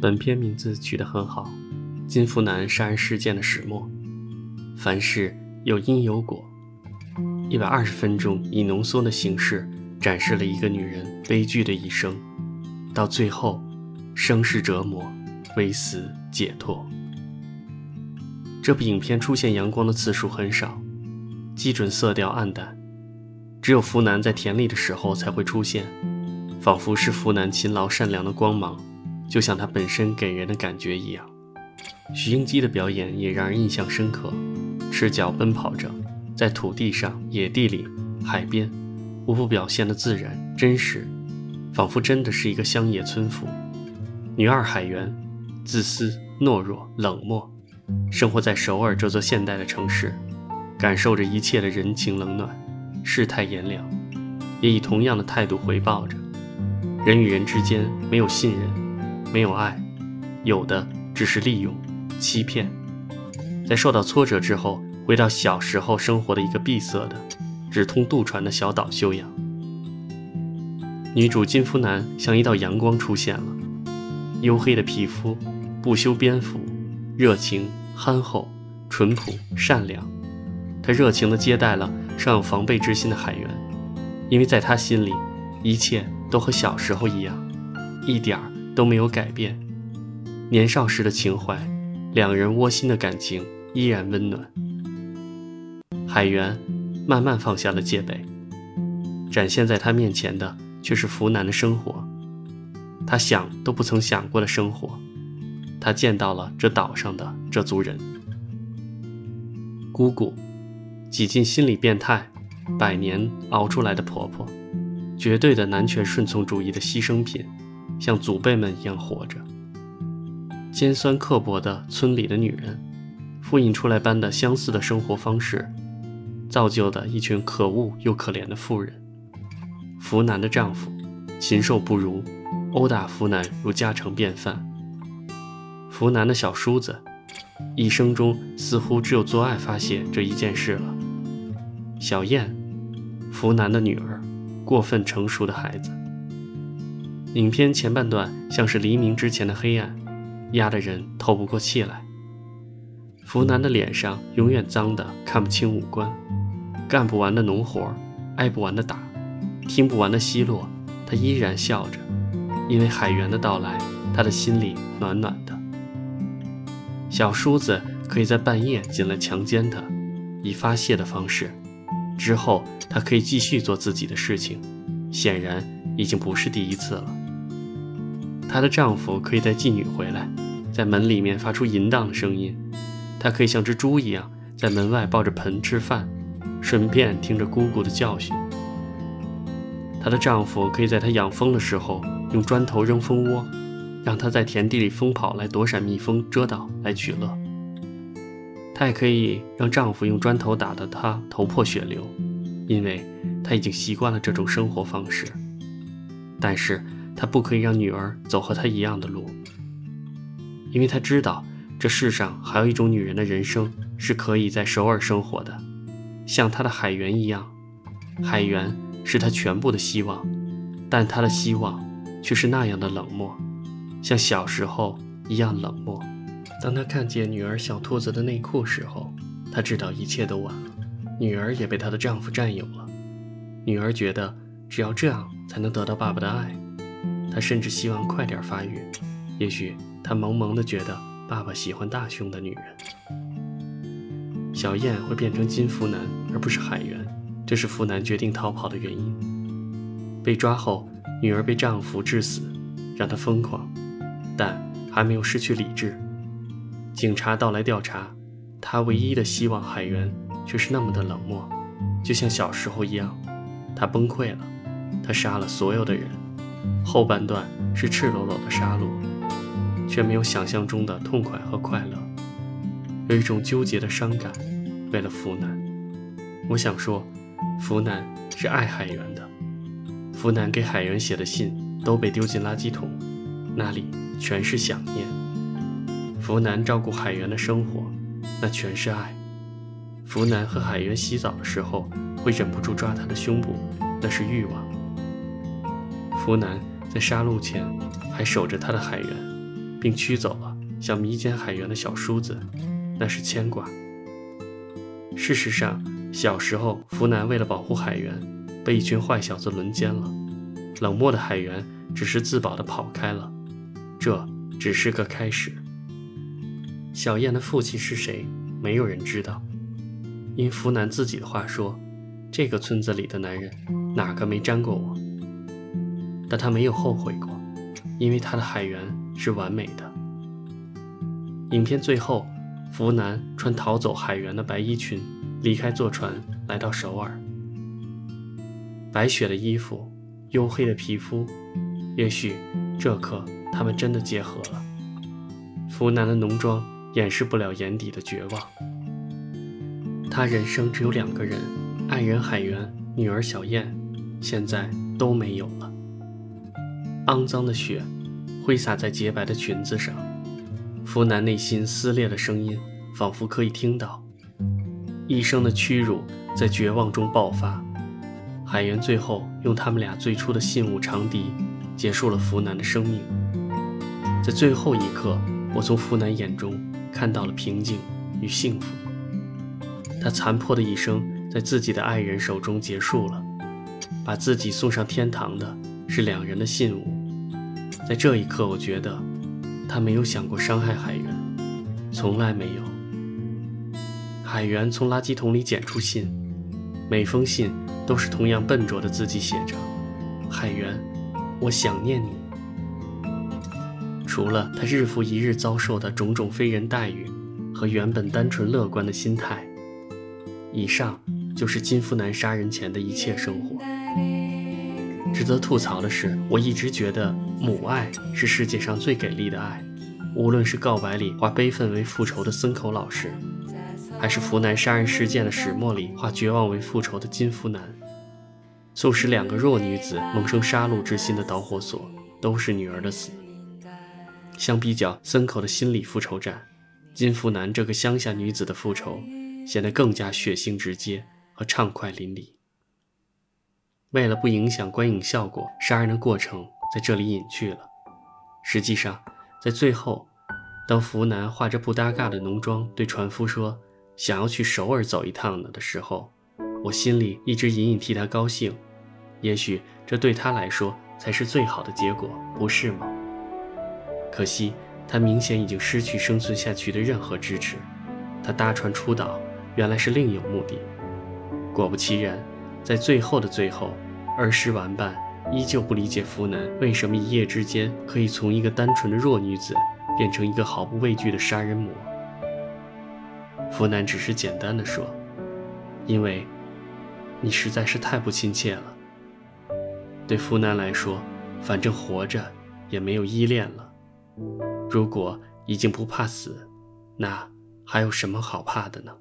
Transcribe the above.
本片名字取得很好，《金福南杀人事件的始末》。凡事有因有果，一百二十分钟以浓缩的形式展示了一个女人悲剧的一生，到最后，生是折磨，为死解脱。这部影片出现阳光的次数很少，基准色调暗淡，只有福南在田里的时候才会出现，仿佛是福南勤劳善良的光芒，就像他本身给人的感觉一样。徐英基的表演也让人印象深刻，赤脚奔跑着，在土地上、野地里、海边，无不表现的自然真实，仿佛真的是一个乡野村妇。女二海源，自私、懦弱、冷漠。生活在首尔这座现代的城市，感受着一切的人情冷暖、世态炎凉，也以同样的态度回报着。人与人之间没有信任，没有爱，有的只是利用、欺骗。在受到挫折之后，回到小时候生活的一个闭塞的、只通渡船的小岛休养。女主金夫男像一道阳光出现了，黝黑的皮肤，不修边幅。热情、憨厚、淳朴、善良，他热情地接待了尚有防备之心的海员，因为在他心里，一切都和小时候一样，一点儿都没有改变。年少时的情怀，两人窝心的感情依然温暖。海源慢慢放下了戒备，展现在他面前的却是福南的生活，他想都不曾想过的生活。他见到了这岛上的这族人，姑姑，几近心理变态，百年熬出来的婆婆，绝对的男权顺从主义的牺牲品，像祖辈们一样活着。尖酸刻薄的村里的女人，复印出来般的相似的生活方式，造就的一群可恶又可怜的妇人。福南的丈夫，禽兽不如，殴打福南如家常便饭。福南的小叔子，一生中似乎只有做爱发泄这一件事了。小燕，福南的女儿，过分成熟的孩子。影片前半段像是黎明之前的黑暗，压得人透不过气来。福南的脸上永远脏的看不清五官，干不完的农活，挨不完的打，听不完的奚落，他依然笑着，因为海员的到来，他的心里暖暖的。小叔子可以在半夜进来强奸她，以发泄的方式。之后，她可以继续做自己的事情，显然已经不是第一次了。她的丈夫可以带妓女回来，在门里面发出淫荡的声音。她可以像只猪一样在门外抱着盆吃饭，顺便听着姑姑的教训。她的丈夫可以在她养蜂的时候用砖头扔蜂窝。让她在田地里疯跑来躲闪蜜蜂蛰到来取乐。她也可以让丈夫用砖头打得她头破血流，因为她已经习惯了这种生活方式。但是她不可以让女儿走和她一样的路，因为她知道这世上还有一种女人的人生是可以在首尔生活的，像她的海员一样。海员是她全部的希望，但她的希望却是那样的冷漠。像小时候一样冷漠。当他看见女儿小兔子的内裤时候，他知道一切都晚了。女儿也被她的丈夫占有了。女儿觉得只要这样才能得到爸爸的爱。她甚至希望快点发育。也许她萌萌的觉得爸爸喜欢大胸的女人。小燕会变成金福南而不是海员，这是福南决定逃跑的原因。被抓后，女儿被丈夫致死，让她疯狂。但还没有失去理智。警察到来调查，她唯一的希望海员却是那么的冷漠，就像小时候一样。他崩溃了，他杀了所有的人。后半段是赤裸裸的杀戮，却没有想象中的痛快和快乐，有一种纠结的伤感。为了福南，我想说，福南是爱海源的。福南给海源写的信都被丢进垃圾桶，那里。全是想念。福南照顾海源的生活，那全是爱。福南和海员洗澡的时候，会忍不住抓他的胸部，那是欲望。福南在杀戮前还守着他的海员，并驱走了想迷奸海员的小叔子，那是牵挂。事实上，小时候福南为了保护海员，被一群坏小子轮奸了。冷漠的海员只是自保的跑开了，这只是个开始。小燕的父亲是谁？没有人知道。因福南自己的话说，这个村子里的男人哪个没沾过我？但他没有后悔过，因为他的海员是完美的。影片最后，福南穿逃走海员的白衣裙，离开坐船，来到首尔。白雪的衣服，黝黑的皮肤，也许这刻他们真的结合了。福南的浓妆掩饰不了眼底的绝望。他人生只有两个人，爱人海源，女儿小燕，现在都没有了。肮脏的血挥洒在洁白的裙子上，福南内心撕裂的声音仿佛可以听到，一生的屈辱在绝望中爆发。海源最后用他们俩最初的信物长笛结束了福南的生命。在最后一刻，我从福南眼中看到了平静与幸福。他残破的一生在自己的爱人手中结束了，把自己送上天堂的是两人的信物。在这一刻，我觉得他没有想过伤害海源，从来没有。海源从垃圾桶里捡出信，每封信都是同样笨拙的字迹写着：“海源，我想念你。”除了他日复一日遭受的种种非人待遇和原本单纯乐观的心态，以上就是金福南杀人前的一切生活。值得吐槽的是，我一直觉得母爱是世界上最给力的爱。无论是告白里化悲愤为复仇的森口老师，还是福南杀人事件的始末里化绝望为复仇的金福南，促使两个弱女子萌生杀戮之心的导火索，都是女儿的死。相比较森口的心理复仇战，金福南这个乡下女子的复仇显得更加血腥直接和畅快淋漓。为了不影响观影效果，杀人的过程在这里隐去了。实际上，在最后，当福南化着不搭嘎的浓妆对船夫说想要去首尔走一趟呢的时候，我心里一直隐隐替他高兴。也许这对他来说才是最好的结果，不是吗？可惜他明显已经失去生存下去的任何支持。他搭船出岛，原来是另有目的。果不其然。在最后的最后，儿时玩伴依旧不理解福南为什么一夜之间可以从一个单纯的弱女子变成一个毫不畏惧的杀人魔。福南只是简单的说：“因为，你实在是太不亲切了。”对福南来说，反正活着也没有依恋了。如果已经不怕死，那还有什么好怕的呢？